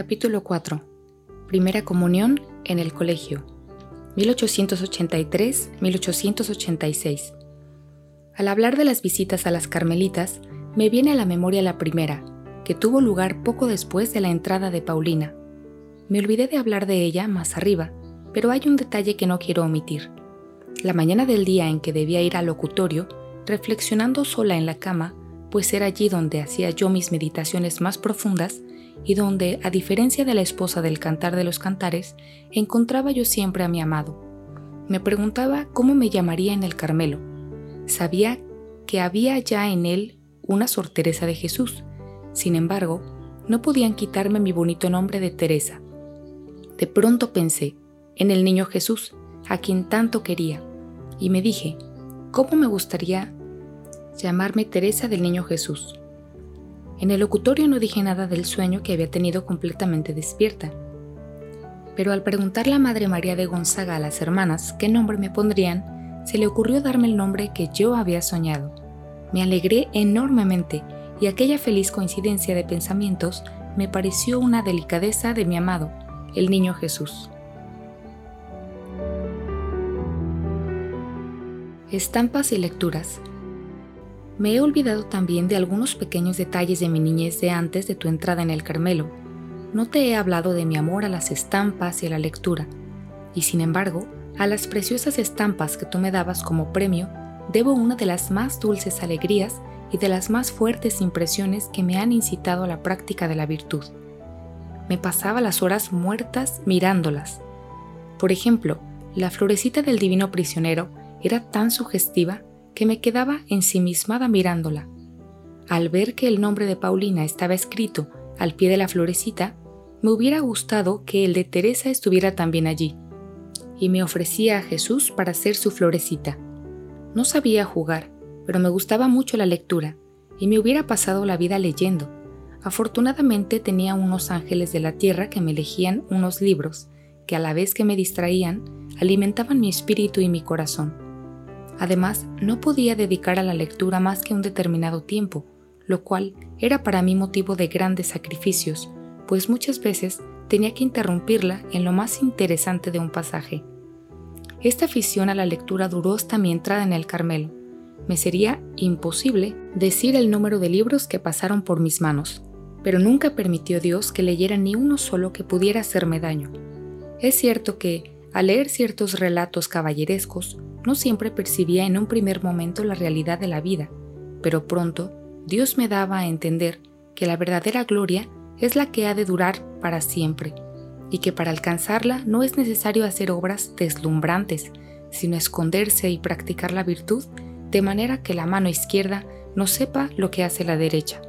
Capítulo 4. Primera Comunión en el Colegio. 1883-1886. Al hablar de las visitas a las Carmelitas, me viene a la memoria la primera, que tuvo lugar poco después de la entrada de Paulina. Me olvidé de hablar de ella más arriba, pero hay un detalle que no quiero omitir. La mañana del día en que debía ir al locutorio, reflexionando sola en la cama, pues era allí donde hacía yo mis meditaciones más profundas y donde, a diferencia de la esposa del cantar de los cantares, encontraba yo siempre a mi amado. Me preguntaba cómo me llamaría en el Carmelo. Sabía que había ya en él una Sor Teresa de Jesús. Sin embargo, no podían quitarme mi bonito nombre de Teresa. De pronto pensé en el niño Jesús, a quien tanto quería, y me dije, ¿cómo me gustaría llamarme Teresa del Niño Jesús. En el locutorio no dije nada del sueño que había tenido completamente despierta. Pero al preguntarle a Madre María de Gonzaga a las hermanas qué nombre me pondrían, se le ocurrió darme el nombre que yo había soñado. Me alegré enormemente y aquella feliz coincidencia de pensamientos me pareció una delicadeza de mi amado, el Niño Jesús. Estampas y lecturas me he olvidado también de algunos pequeños detalles de mi niñez de antes de tu entrada en el Carmelo. No te he hablado de mi amor a las estampas y a la lectura, y sin embargo, a las preciosas estampas que tú me dabas como premio, debo una de las más dulces alegrías y de las más fuertes impresiones que me han incitado a la práctica de la virtud. Me pasaba las horas muertas mirándolas. Por ejemplo, la florecita del divino prisionero era tan sugestiva que me quedaba ensimismada mirándola. Al ver que el nombre de Paulina estaba escrito al pie de la florecita, me hubiera gustado que el de Teresa estuviera también allí, y me ofrecía a Jesús para ser su florecita. No sabía jugar, pero me gustaba mucho la lectura, y me hubiera pasado la vida leyendo. Afortunadamente tenía unos ángeles de la tierra que me elegían unos libros, que a la vez que me distraían, alimentaban mi espíritu y mi corazón. Además, no podía dedicar a la lectura más que un determinado tiempo, lo cual era para mí motivo de grandes sacrificios, pues muchas veces tenía que interrumpirla en lo más interesante de un pasaje. Esta afición a la lectura duró hasta mi entrada en el Carmelo. Me sería imposible decir el número de libros que pasaron por mis manos, pero nunca permitió Dios que leyera ni uno solo que pudiera hacerme daño. Es cierto que, al leer ciertos relatos caballerescos, no siempre percibía en un primer momento la realidad de la vida, pero pronto Dios me daba a entender que la verdadera gloria es la que ha de durar para siempre, y que para alcanzarla no es necesario hacer obras deslumbrantes, sino esconderse y practicar la virtud de manera que la mano izquierda no sepa lo que hace la derecha.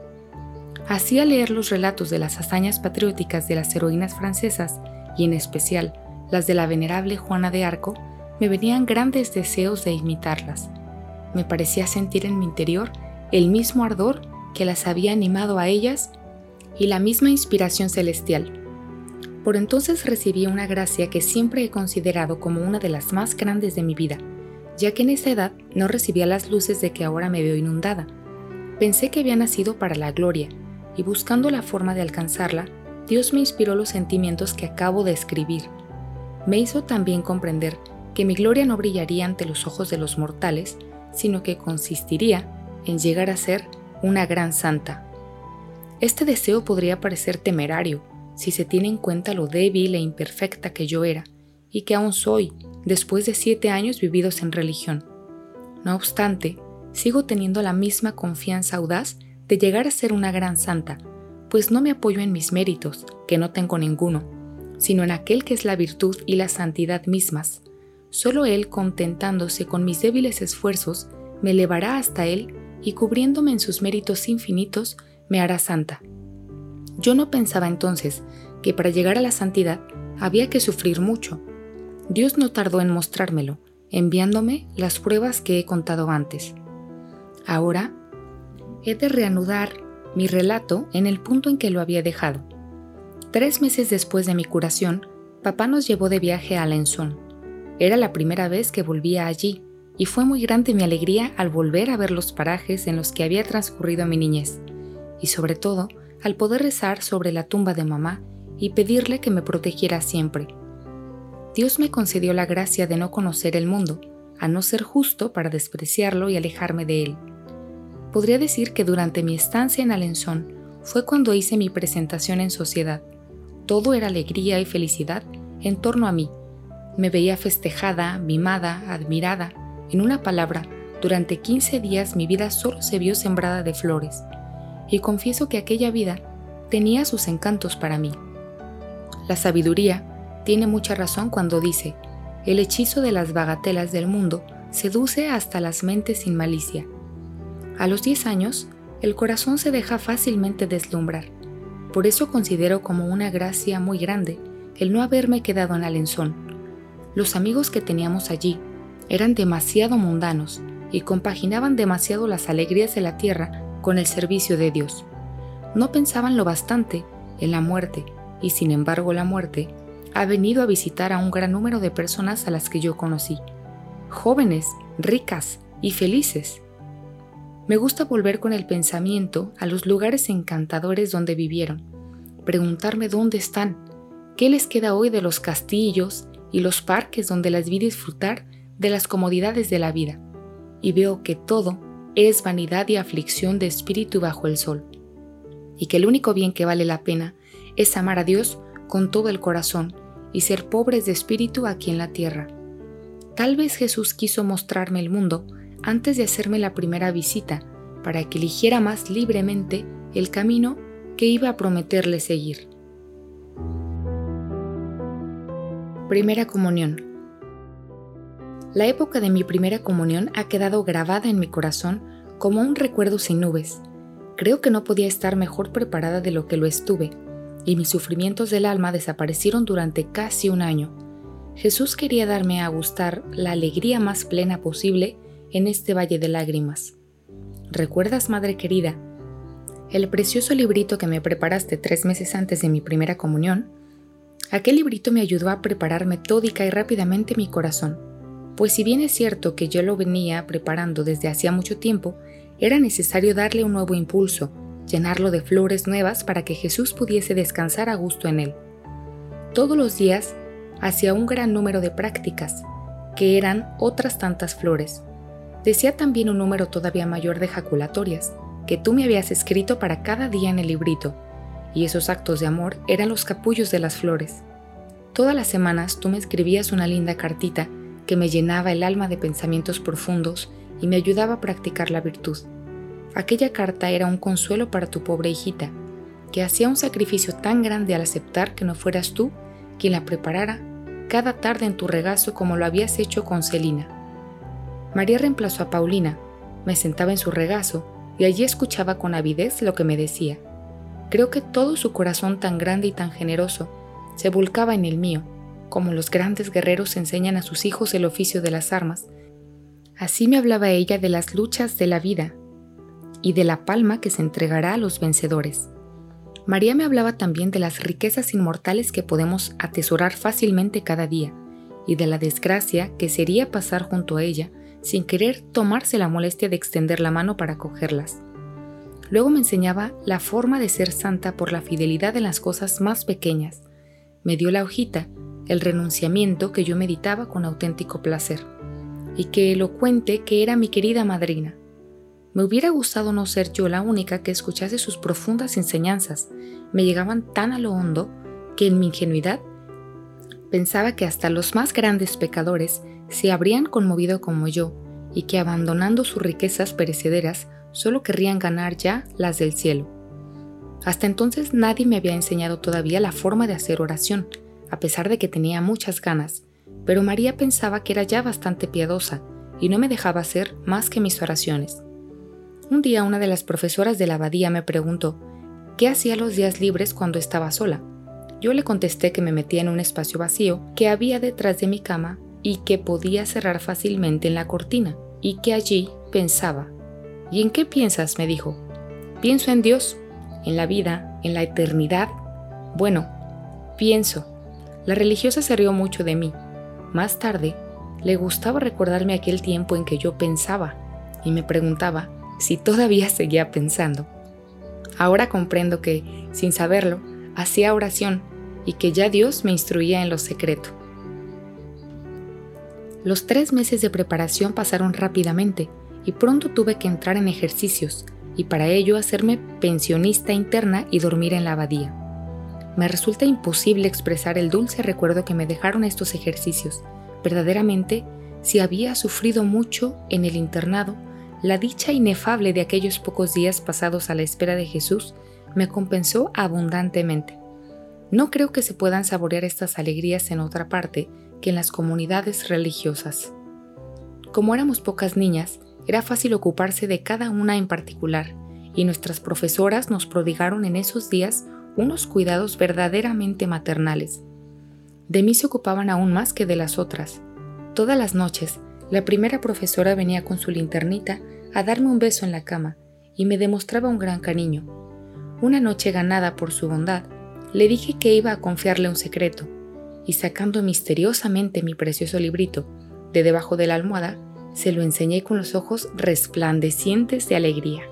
Así al leer los relatos de las hazañas patrióticas de las heroínas francesas, y en especial las de la venerable Juana de Arco, me venían grandes deseos de imitarlas. Me parecía sentir en mi interior el mismo ardor que las había animado a ellas y la misma inspiración celestial. Por entonces recibí una gracia que siempre he considerado como una de las más grandes de mi vida, ya que en esa edad no recibía las luces de que ahora me veo inundada. Pensé que había nacido para la gloria, y buscando la forma de alcanzarla, Dios me inspiró los sentimientos que acabo de escribir. Me hizo también comprender que mi gloria no brillaría ante los ojos de los mortales, sino que consistiría en llegar a ser una gran santa. Este deseo podría parecer temerario si se tiene en cuenta lo débil e imperfecta que yo era, y que aún soy, después de siete años vividos en religión. No obstante, sigo teniendo la misma confianza audaz de llegar a ser una gran santa, pues no me apoyo en mis méritos, que no tengo ninguno, sino en aquel que es la virtud y la santidad mismas, Solo Él, contentándose con mis débiles esfuerzos, me elevará hasta Él y cubriéndome en sus méritos infinitos, me hará santa. Yo no pensaba entonces que para llegar a la santidad había que sufrir mucho. Dios no tardó en mostrármelo, enviándome las pruebas que he contado antes. Ahora he de reanudar mi relato en el punto en que lo había dejado. Tres meses después de mi curación, papá nos llevó de viaje a Alençon era la primera vez que volvía allí, y fue muy grande mi alegría al volver a ver los parajes en los que había transcurrido mi niñez, y sobre todo al poder rezar sobre la tumba de mamá y pedirle que me protegiera siempre. Dios me concedió la gracia de no conocer el mundo, a no ser justo para despreciarlo y alejarme de él. Podría decir que durante mi estancia en Alençon fue cuando hice mi presentación en sociedad. Todo era alegría y felicidad en torno a mí. Me veía festejada, mimada, admirada. En una palabra, durante 15 días mi vida solo se vio sembrada de flores. Y confieso que aquella vida tenía sus encantos para mí. La sabiduría tiene mucha razón cuando dice, el hechizo de las bagatelas del mundo seduce hasta las mentes sin malicia. A los 10 años, el corazón se deja fácilmente deslumbrar. Por eso considero como una gracia muy grande el no haberme quedado en Alenzón. Los amigos que teníamos allí eran demasiado mundanos y compaginaban demasiado las alegrías de la tierra con el servicio de Dios. No pensaban lo bastante en la muerte, y sin embargo la muerte ha venido a visitar a un gran número de personas a las que yo conocí, jóvenes, ricas y felices, me gusta volver con el pensamiento a los lugares encantadores donde vivieron, preguntarme dónde están, qué les queda hoy de los castillos y los parques donde las vi disfrutar de las comodidades de la vida, y veo que todo es vanidad y aflicción de espíritu bajo el sol, y que el único bien que vale la pena es amar a Dios con todo el corazón y ser pobres de espíritu aquí en la tierra. Tal vez Jesús quiso mostrarme el mundo antes de hacerme la primera visita para que eligiera más libremente el camino que iba a prometerle seguir. Primera comunión. La época de mi primera comunión ha quedado grabada en mi corazón como un recuerdo sin nubes. Creo que no podía estar mejor preparada de lo que lo estuve, y mis sufrimientos del alma desaparecieron durante casi un año. Jesús quería darme a gustar la alegría más plena posible en este valle de lágrimas. ¿Recuerdas, madre querida, el precioso librito que me preparaste tres meses antes de mi primera comunión? Aquel librito me ayudó a preparar metódica y rápidamente mi corazón, pues si bien es cierto que yo lo venía preparando desde hacía mucho tiempo, era necesario darle un nuevo impulso, llenarlo de flores nuevas para que Jesús pudiese descansar a gusto en él. Todos los días hacía un gran número de prácticas, que eran otras tantas flores, Decía también un número todavía mayor de jaculatorias, que tú me habías escrito para cada día en el librito, y esos actos de amor eran los capullos de las flores. Todas las semanas tú me escribías una linda cartita que me llenaba el alma de pensamientos profundos y me ayudaba a practicar la virtud. Aquella carta era un consuelo para tu pobre hijita, que hacía un sacrificio tan grande al aceptar que no fueras tú quien la preparara cada tarde en tu regazo como lo habías hecho con Celina. María reemplazó a Paulina, me sentaba en su regazo y allí escuchaba con avidez lo que me decía. Creo que todo su corazón tan grande y tan generoso se volcaba en el mío, como los grandes guerreros enseñan a sus hijos el oficio de las armas. Así me hablaba ella de las luchas de la vida y de la palma que se entregará a los vencedores. María me hablaba también de las riquezas inmortales que podemos atesorar fácilmente cada día y de la desgracia que sería pasar junto a ella sin querer tomarse la molestia de extender la mano para cogerlas. Luego me enseñaba la forma de ser santa por la fidelidad en las cosas más pequeñas. Me dio la hojita, el renunciamiento que yo meditaba con auténtico placer, y que elocuente que era mi querida madrina. Me hubiera gustado no ser yo la única que escuchase sus profundas enseñanzas. Me llegaban tan a lo hondo que en mi ingenuidad pensaba que hasta los más grandes pecadores se habrían conmovido como yo y que abandonando sus riquezas perecederas solo querrían ganar ya las del cielo. Hasta entonces nadie me había enseñado todavía la forma de hacer oración, a pesar de que tenía muchas ganas, pero María pensaba que era ya bastante piadosa y no me dejaba hacer más que mis oraciones. Un día una de las profesoras de la abadía me preguntó qué hacía los días libres cuando estaba sola. Yo le contesté que me metía en un espacio vacío que había detrás de mi cama y que podía cerrar fácilmente en la cortina, y que allí pensaba. ¿Y en qué piensas? me dijo. Pienso en Dios, en la vida, en la eternidad. Bueno, pienso. La religiosa se rió mucho de mí. Más tarde, le gustaba recordarme aquel tiempo en que yo pensaba, y me preguntaba si todavía seguía pensando. Ahora comprendo que, sin saberlo, hacía oración y que ya Dios me instruía en lo secreto. Los tres meses de preparación pasaron rápidamente y pronto tuve que entrar en ejercicios y para ello hacerme pensionista interna y dormir en la abadía. Me resulta imposible expresar el dulce recuerdo que me dejaron estos ejercicios. Verdaderamente, si había sufrido mucho en el internado, la dicha inefable de aquellos pocos días pasados a la espera de Jesús me compensó abundantemente. No creo que se puedan saborear estas alegrías en otra parte que en las comunidades religiosas. Como éramos pocas niñas, era fácil ocuparse de cada una en particular, y nuestras profesoras nos prodigaron en esos días unos cuidados verdaderamente maternales. De mí se ocupaban aún más que de las otras. Todas las noches, la primera profesora venía con su linternita a darme un beso en la cama y me demostraba un gran cariño. Una noche ganada por su bondad, le dije que iba a confiarle un secreto, y sacando misteriosamente mi precioso librito de debajo de la almohada, se lo enseñé con los ojos resplandecientes de alegría.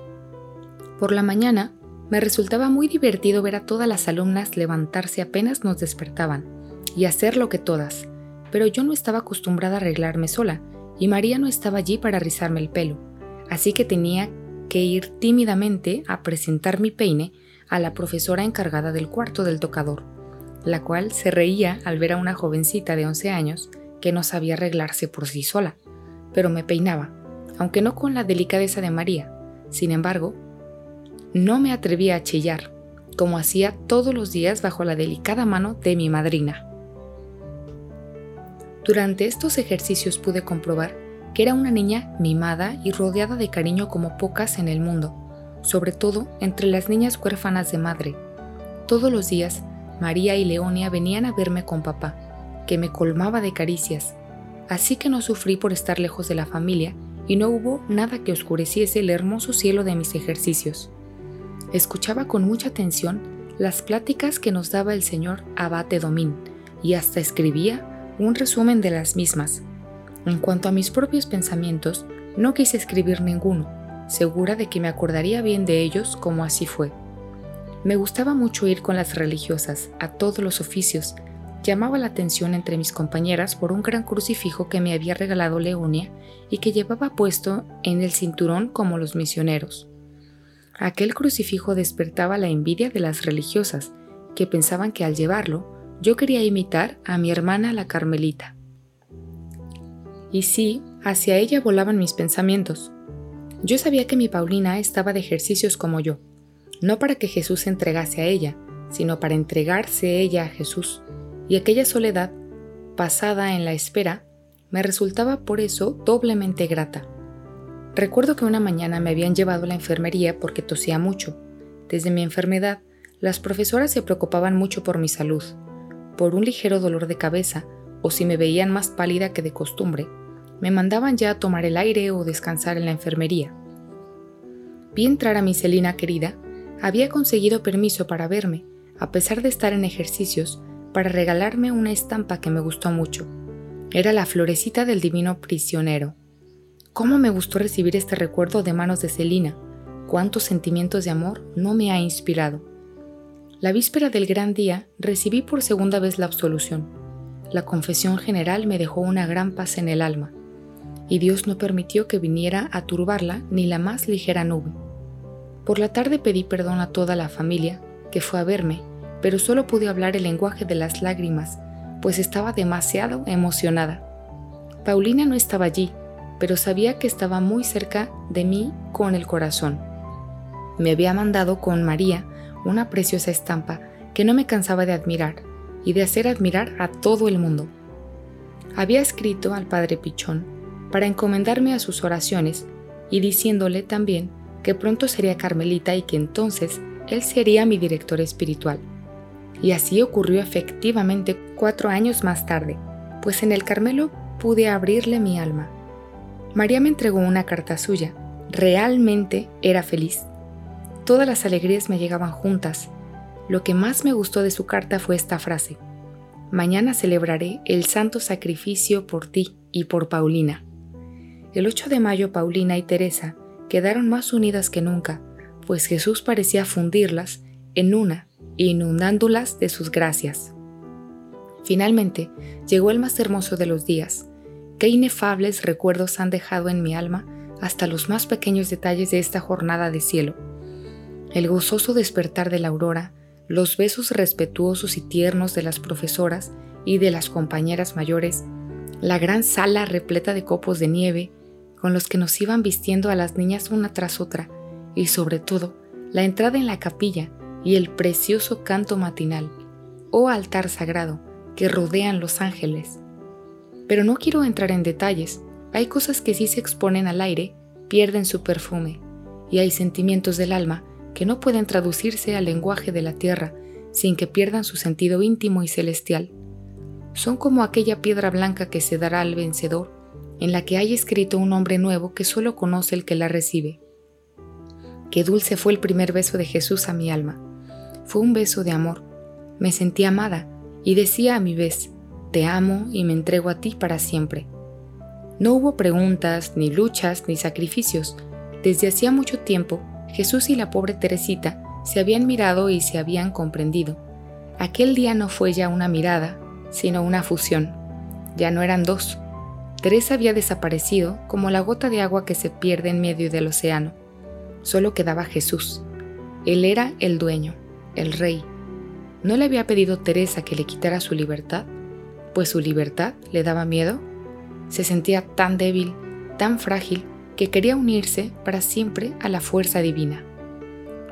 Por la mañana, me resultaba muy divertido ver a todas las alumnas levantarse apenas nos despertaban y hacer lo que todas, pero yo no estaba acostumbrada a arreglarme sola y María no estaba allí para rizarme el pelo, así que tenía que ir tímidamente a presentar mi peine a la profesora encargada del cuarto del tocador, la cual se reía al ver a una jovencita de 11 años que no sabía arreglarse por sí sola pero me peinaba, aunque no con la delicadeza de María. Sin embargo, no me atrevía a chillar, como hacía todos los días bajo la delicada mano de mi madrina. Durante estos ejercicios pude comprobar que era una niña mimada y rodeada de cariño como pocas en el mundo, sobre todo entre las niñas huérfanas de madre. Todos los días, María y Leonia venían a verme con papá, que me colmaba de caricias, así que no sufrí por estar lejos de la familia y no hubo nada que oscureciese el hermoso cielo de mis ejercicios. Escuchaba con mucha atención las pláticas que nos daba el señor Abate Domín y hasta escribía un resumen de las mismas. En cuanto a mis propios pensamientos, no quise escribir ninguno, segura de que me acordaría bien de ellos como así fue. Me gustaba mucho ir con las religiosas a todos los oficios Llamaba la atención entre mis compañeras por un gran crucifijo que me había regalado Leonia y que llevaba puesto en el cinturón como los misioneros. Aquel crucifijo despertaba la envidia de las religiosas, que pensaban que al llevarlo yo quería imitar a mi hermana la Carmelita. Y sí, hacia ella volaban mis pensamientos. Yo sabía que mi Paulina estaba de ejercicios como yo, no para que Jesús se entregase a ella, sino para entregarse ella a Jesús y aquella soledad, pasada en la espera, me resultaba por eso doblemente grata. Recuerdo que una mañana me habían llevado a la enfermería porque tosía mucho. Desde mi enfermedad, las profesoras se preocupaban mucho por mi salud, por un ligero dolor de cabeza o si me veían más pálida que de costumbre, me mandaban ya a tomar el aire o descansar en la enfermería. Vi entrar a mi Celina querida, había conseguido permiso para verme, a pesar de estar en ejercicios, para regalarme una estampa que me gustó mucho. Era la florecita del divino prisionero. ¿Cómo me gustó recibir este recuerdo de manos de Celina? ¿Cuántos sentimientos de amor no me ha inspirado? La víspera del gran día recibí por segunda vez la absolución. La confesión general me dejó una gran paz en el alma, y Dios no permitió que viniera a turbarla ni la más ligera nube. Por la tarde pedí perdón a toda la familia que fue a verme pero solo pude hablar el lenguaje de las lágrimas, pues estaba demasiado emocionada. Paulina no estaba allí, pero sabía que estaba muy cerca de mí con el corazón. Me había mandado con María una preciosa estampa que no me cansaba de admirar y de hacer admirar a todo el mundo. Había escrito al padre Pichón para encomendarme a sus oraciones y diciéndole también que pronto sería Carmelita y que entonces él sería mi director espiritual. Y así ocurrió efectivamente cuatro años más tarde, pues en el Carmelo pude abrirle mi alma. María me entregó una carta suya. Realmente era feliz. Todas las alegrías me llegaban juntas. Lo que más me gustó de su carta fue esta frase. Mañana celebraré el santo sacrificio por ti y por Paulina. El 8 de mayo Paulina y Teresa quedaron más unidas que nunca, pues Jesús parecía fundirlas en una inundándolas de sus gracias. Finalmente, llegó el más hermoso de los días. Qué inefables recuerdos han dejado en mi alma hasta los más pequeños detalles de esta jornada de cielo. El gozoso despertar de la aurora, los besos respetuosos y tiernos de las profesoras y de las compañeras mayores, la gran sala repleta de copos de nieve, con los que nos iban vistiendo a las niñas una tras otra, y sobre todo, la entrada en la capilla y el precioso canto matinal, o altar sagrado, que rodean los ángeles. Pero no quiero entrar en detalles, hay cosas que si se exponen al aire, pierden su perfume, y hay sentimientos del alma que no pueden traducirse al lenguaje de la tierra sin que pierdan su sentido íntimo y celestial. Son como aquella piedra blanca que se dará al vencedor, en la que hay escrito un nombre nuevo que solo conoce el que la recibe. Qué dulce fue el primer beso de Jesús a mi alma. Fue un beso de amor. Me sentí amada y decía a mi vez, te amo y me entrego a ti para siempre. No hubo preguntas, ni luchas, ni sacrificios. Desde hacía mucho tiempo, Jesús y la pobre Teresita se habían mirado y se habían comprendido. Aquel día no fue ya una mirada, sino una fusión. Ya no eran dos. Teresa había desaparecido como la gota de agua que se pierde en medio del océano. Solo quedaba Jesús. Él era el dueño, el rey. ¿No le había pedido Teresa que le quitara su libertad? Pues su libertad le daba miedo se sentía tan débil, tan frágil, que quería unirse para siempre a la fuerza divina.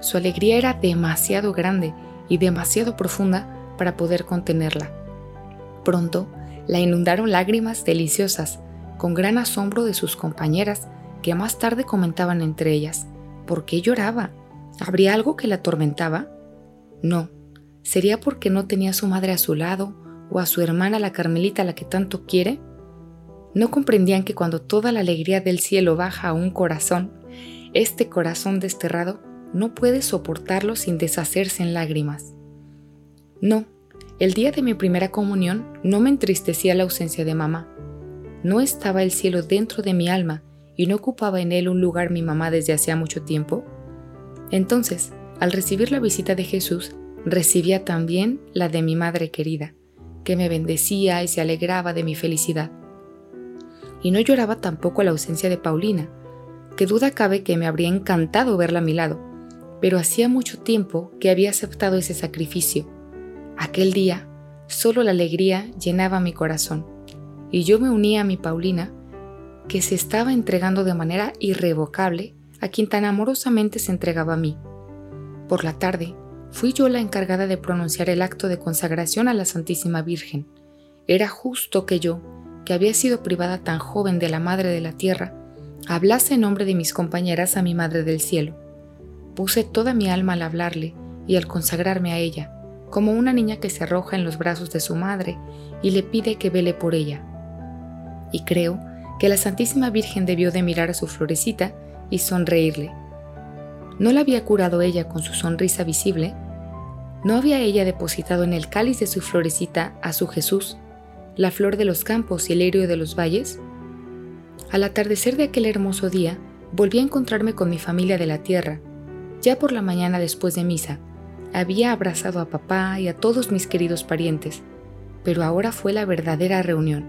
Su alegría era demasiado grande y demasiado profunda para poder contenerla. Pronto la inundaron lágrimas deliciosas, con gran asombro de sus compañeras, que más tarde comentaban entre ellas, ¿por qué lloraba? ¿Habría algo que la atormentaba? No, sería porque no tenía a su madre a su lado o a su hermana la Carmelita la que tanto quiere no comprendían que cuando toda la alegría del cielo baja a un corazón, este corazón desterrado no puede soportarlo sin deshacerse en lágrimas. No, el día de mi primera comunión no me entristecía la ausencia de mamá. ¿No estaba el cielo dentro de mi alma y no ocupaba en él un lugar mi mamá desde hacía mucho tiempo? Entonces, al recibir la visita de Jesús, recibía también la de mi madre querida, que me bendecía y se alegraba de mi felicidad y no lloraba tampoco la ausencia de Paulina, que duda cabe que me habría encantado verla a mi lado, pero hacía mucho tiempo que había aceptado ese sacrificio. Aquel día, solo la alegría llenaba mi corazón, y yo me unía a mi Paulina, que se estaba entregando de manera irrevocable a quien tan amorosamente se entregaba a mí. Por la tarde, fui yo la encargada de pronunciar el acto de consagración a la Santísima Virgen. Era justo que yo, que había sido privada tan joven de la Madre de la Tierra, hablase en nombre de mis compañeras a mi Madre del Cielo. Puse toda mi alma al hablarle y al consagrarme a ella, como una niña que se arroja en los brazos de su madre y le pide que vele por ella. Y creo que la Santísima Virgen debió de mirar a su florecita y sonreírle. ¿No la había curado ella con su sonrisa visible? ¿No había ella depositado en el cáliz de su florecita a su Jesús la flor de los campos y el lirio de los valles? Al atardecer de aquel hermoso día, volví a encontrarme con mi familia de la tierra. Ya por la mañana después de misa, había abrazado a papá y a todos mis queridos parientes, pero ahora fue la verdadera reunión.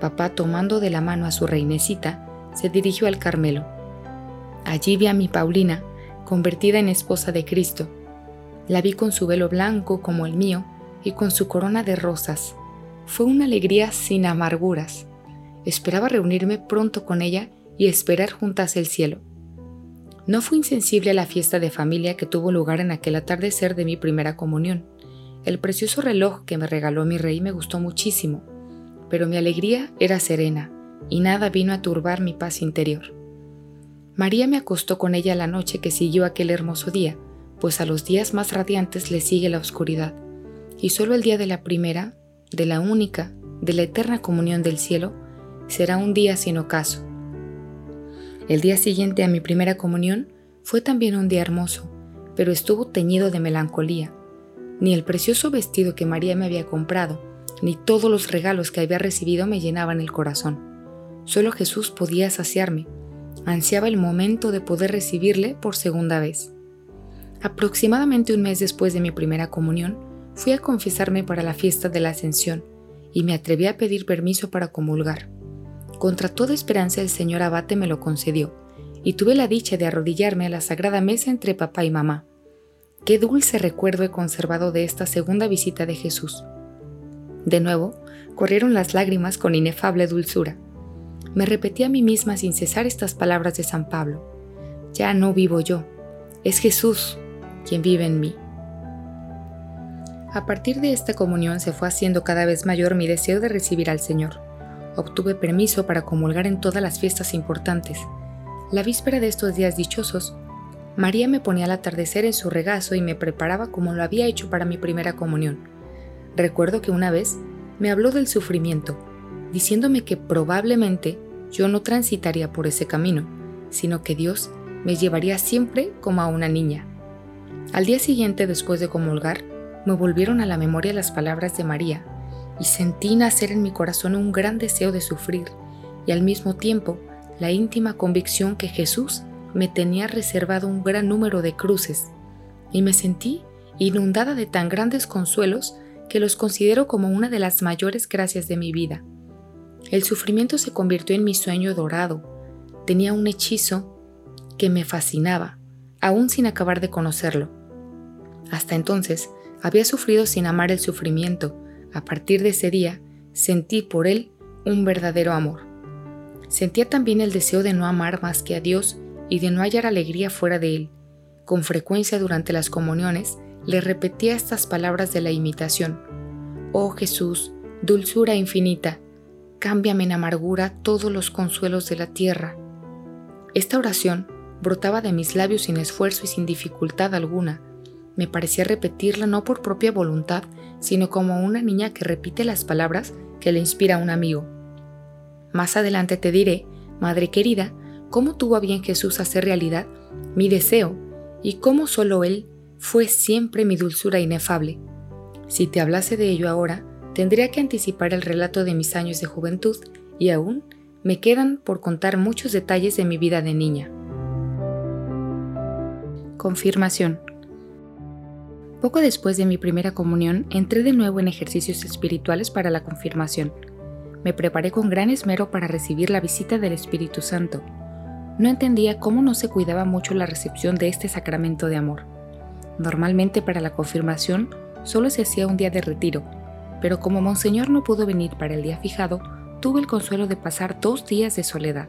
Papá, tomando de la mano a su reinecita, se dirigió al Carmelo. Allí vi a mi Paulina, convertida en esposa de Cristo. La vi con su velo blanco como el mío y con su corona de rosas, fue una alegría sin amarguras. Esperaba reunirme pronto con ella y esperar juntas el cielo. No fui insensible a la fiesta de familia que tuvo lugar en aquel atardecer de mi primera comunión. El precioso reloj que me regaló mi rey me gustó muchísimo, pero mi alegría era serena y nada vino a turbar mi paz interior. María me acostó con ella la noche que siguió aquel hermoso día, pues a los días más radiantes le sigue la oscuridad, y solo el día de la primera de la única, de la eterna comunión del cielo, será un día sin ocaso. El día siguiente a mi primera comunión fue también un día hermoso, pero estuvo teñido de melancolía. Ni el precioso vestido que María me había comprado, ni todos los regalos que había recibido me llenaban el corazón. Solo Jesús podía saciarme. Ansiaba el momento de poder recibirle por segunda vez. Aproximadamente un mes después de mi primera comunión, fui a confesarme para la fiesta de la Ascensión y me atreví a pedir permiso para comulgar. Contra toda esperanza el señor abate me lo concedió, y tuve la dicha de arrodillarme a la sagrada mesa entre papá y mamá. Qué dulce recuerdo he conservado de esta segunda visita de Jesús. De nuevo, corrieron las lágrimas con inefable dulzura. Me repetí a mí misma sin cesar estas palabras de San Pablo. Ya no vivo yo, es Jesús quien vive en mí. A partir de esta comunión se fue haciendo cada vez mayor mi deseo de recibir al Señor. Obtuve permiso para comulgar en todas las fiestas importantes. La víspera de estos días dichosos, María me ponía al atardecer en su regazo y me preparaba como lo había hecho para mi primera comunión. Recuerdo que una vez me habló del sufrimiento, diciéndome que probablemente yo no transitaría por ese camino, sino que Dios me llevaría siempre como a una niña. Al día siguiente, después de comulgar, me volvieron a la memoria las palabras de María y sentí nacer en mi corazón un gran deseo de sufrir y al mismo tiempo la íntima convicción que Jesús me tenía reservado un gran número de cruces y me sentí inundada de tan grandes consuelos que los considero como una de las mayores gracias de mi vida. El sufrimiento se convirtió en mi sueño dorado, tenía un hechizo que me fascinaba, aún sin acabar de conocerlo. Hasta entonces, había sufrido sin amar el sufrimiento. A partir de ese día, sentí por él un verdadero amor. Sentía también el deseo de no amar más que a Dios y de no hallar alegría fuera de él. Con frecuencia durante las comuniones le repetía estas palabras de la imitación. Oh Jesús, dulzura infinita, cámbiame en amargura todos los consuelos de la tierra. Esta oración brotaba de mis labios sin esfuerzo y sin dificultad alguna, me parecía repetirla no por propia voluntad, sino como una niña que repite las palabras que le inspira un amigo. Más adelante te diré, Madre querida, cómo tuvo a bien Jesús hacer realidad mi deseo y cómo solo Él fue siempre mi dulzura inefable. Si te hablase de ello ahora, tendría que anticipar el relato de mis años de juventud y aún me quedan por contar muchos detalles de mi vida de niña. Confirmación. Poco después de mi primera comunión, entré de nuevo en ejercicios espirituales para la confirmación. Me preparé con gran esmero para recibir la visita del Espíritu Santo. No entendía cómo no se cuidaba mucho la recepción de este sacramento de amor. Normalmente para la confirmación solo se hacía un día de retiro, pero como Monseñor no pudo venir para el día fijado, tuve el consuelo de pasar dos días de soledad.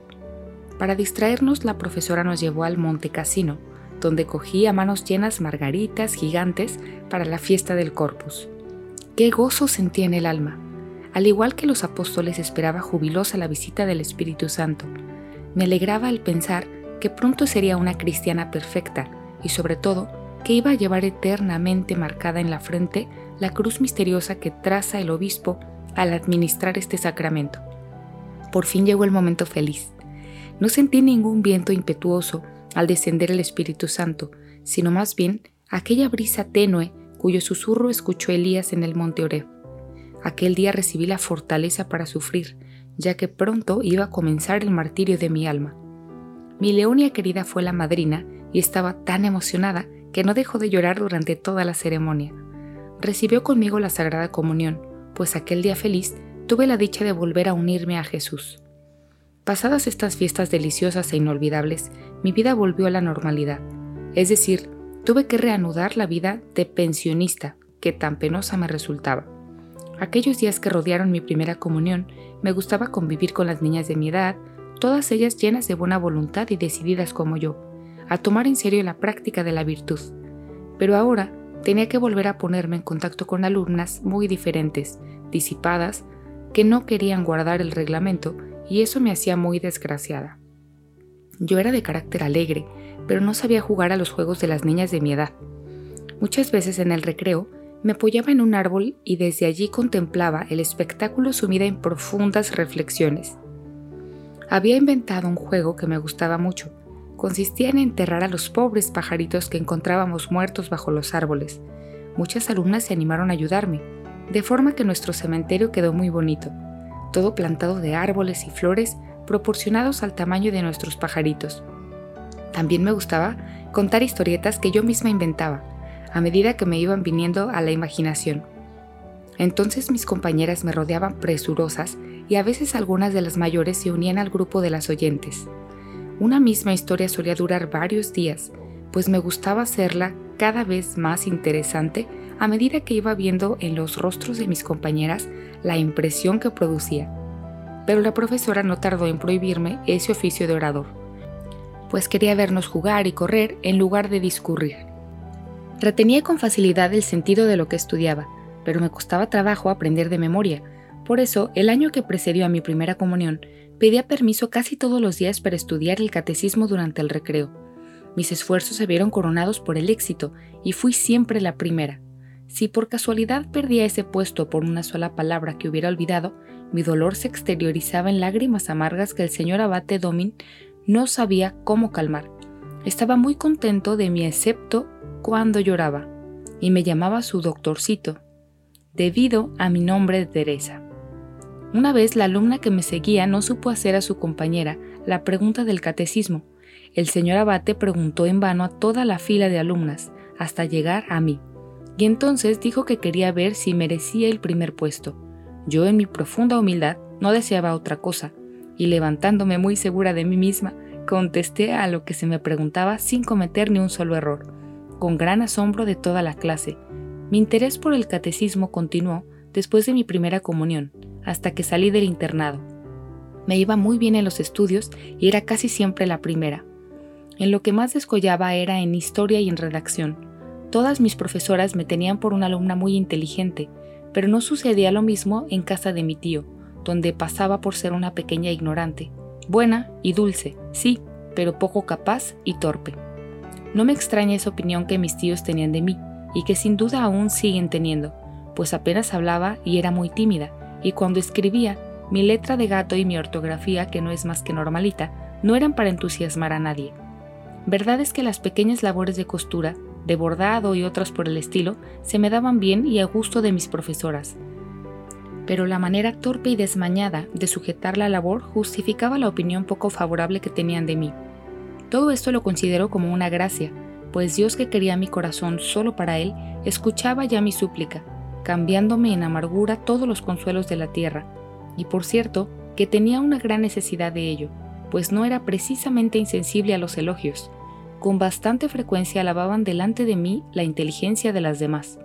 Para distraernos, la profesora nos llevó al Monte Casino, donde cogía manos llenas margaritas gigantes para la fiesta del Corpus. Qué gozo sentía en el alma. Al igual que los apóstoles esperaba jubilosa la visita del Espíritu Santo. Me alegraba el pensar que pronto sería una cristiana perfecta y sobre todo que iba a llevar eternamente marcada en la frente la cruz misteriosa que traza el obispo al administrar este sacramento. Por fin llegó el momento feliz. No sentí ningún viento impetuoso al descender el Espíritu Santo, sino más bien aquella brisa tenue cuyo susurro escuchó Elías en el monte Oreb. Aquel día recibí la fortaleza para sufrir, ya que pronto iba a comenzar el martirio de mi alma. Mi leonia querida fue la madrina y estaba tan emocionada que no dejó de llorar durante toda la ceremonia. Recibió conmigo la Sagrada Comunión, pues aquel día feliz tuve la dicha de volver a unirme a Jesús. Pasadas estas fiestas deliciosas e inolvidables, mi vida volvió a la normalidad, es decir, tuve que reanudar la vida de pensionista que tan penosa me resultaba. Aquellos días que rodearon mi primera comunión, me gustaba convivir con las niñas de mi edad, todas ellas llenas de buena voluntad y decididas como yo, a tomar en serio la práctica de la virtud. Pero ahora tenía que volver a ponerme en contacto con alumnas muy diferentes, disipadas, que no querían guardar el reglamento y eso me hacía muy desgraciada. Yo era de carácter alegre, pero no sabía jugar a los juegos de las niñas de mi edad. Muchas veces en el recreo me apoyaba en un árbol y desde allí contemplaba el espectáculo sumida en profundas reflexiones. Había inventado un juego que me gustaba mucho. Consistía en enterrar a los pobres pajaritos que encontrábamos muertos bajo los árboles. Muchas alumnas se animaron a ayudarme, de forma que nuestro cementerio quedó muy bonito todo plantado de árboles y flores proporcionados al tamaño de nuestros pajaritos. También me gustaba contar historietas que yo misma inventaba. a medida que me iban viniendo a la imaginación. Entonces mis compañeras me rodeaban presurosas y a veces algunas de las mayores se unían al grupo de las oyentes. Una misma historia solía durar varios días, pues me gustaba hacerla cada vez más interesante a medida que iba viendo en los rostros de mis compañeras la impresión que producía. Pero la profesora no tardó en prohibirme ese oficio de orador, pues quería vernos jugar y correr en lugar de discurrir. Retenía con facilidad el sentido de lo que estudiaba, pero me costaba trabajo aprender de memoria. Por eso, el año que precedió a mi primera comunión, pedía permiso casi todos los días para estudiar el catecismo durante el recreo. Mis esfuerzos se vieron coronados por el éxito y fui siempre la primera. Si por casualidad perdía ese puesto por una sola palabra que hubiera olvidado, mi dolor se exteriorizaba en lágrimas amargas que el señor abate Domin no sabía cómo calmar. Estaba muy contento de mí excepto cuando lloraba, y me llamaba su doctorcito, debido a mi nombre de Teresa. Una vez la alumna que me seguía no supo hacer a su compañera la pregunta del catecismo. El señor abate preguntó en vano a toda la fila de alumnas, hasta llegar a mí, y entonces dijo que quería ver si merecía el primer puesto. Yo en mi profunda humildad no deseaba otra cosa, y levantándome muy segura de mí misma, contesté a lo que se me preguntaba sin cometer ni un solo error, con gran asombro de toda la clase, mi interés por el catecismo continuó después de mi primera comunión, hasta que salí del internado. Me iba muy bien en los estudios y era casi siempre la primera. En lo que más descollaba era en historia y en redacción. Todas mis profesoras me tenían por una alumna muy inteligente, pero no sucedía lo mismo en casa de mi tío, donde pasaba por ser una pequeña ignorante, buena y dulce, sí, pero poco capaz y torpe. No me extraña esa opinión que mis tíos tenían de mí, y que sin duda aún siguen teniendo, pues apenas hablaba y era muy tímida, y cuando escribía, mi letra de gato y mi ortografía, que no es más que normalita, no eran para entusiasmar a nadie. Verdad es que las pequeñas labores de costura, de bordado y otras por el estilo, se me daban bien y a gusto de mis profesoras. Pero la manera torpe y desmañada de sujetar la labor justificaba la opinión poco favorable que tenían de mí. Todo esto lo considero como una gracia, pues Dios que quería mi corazón solo para Él, escuchaba ya mi súplica, cambiándome en amargura todos los consuelos de la tierra, y por cierto, que tenía una gran necesidad de ello, pues no era precisamente insensible a los elogios. Con bastante frecuencia alababan delante de mí la inteligencia de las demás,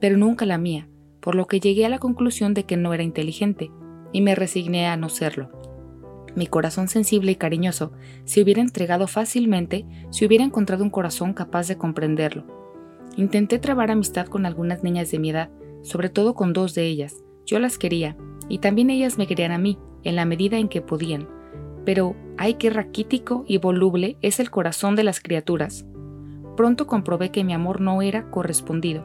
pero nunca la mía, por lo que llegué a la conclusión de que no era inteligente, y me resigné a no serlo. Mi corazón sensible y cariñoso se hubiera entregado fácilmente si hubiera encontrado un corazón capaz de comprenderlo. Intenté trabar amistad con algunas niñas de mi edad, sobre todo con dos de ellas. Yo las quería, y también ellas me querían a mí, en la medida en que podían. Pero, ay, qué raquítico y voluble es el corazón de las criaturas. Pronto comprobé que mi amor no era correspondido.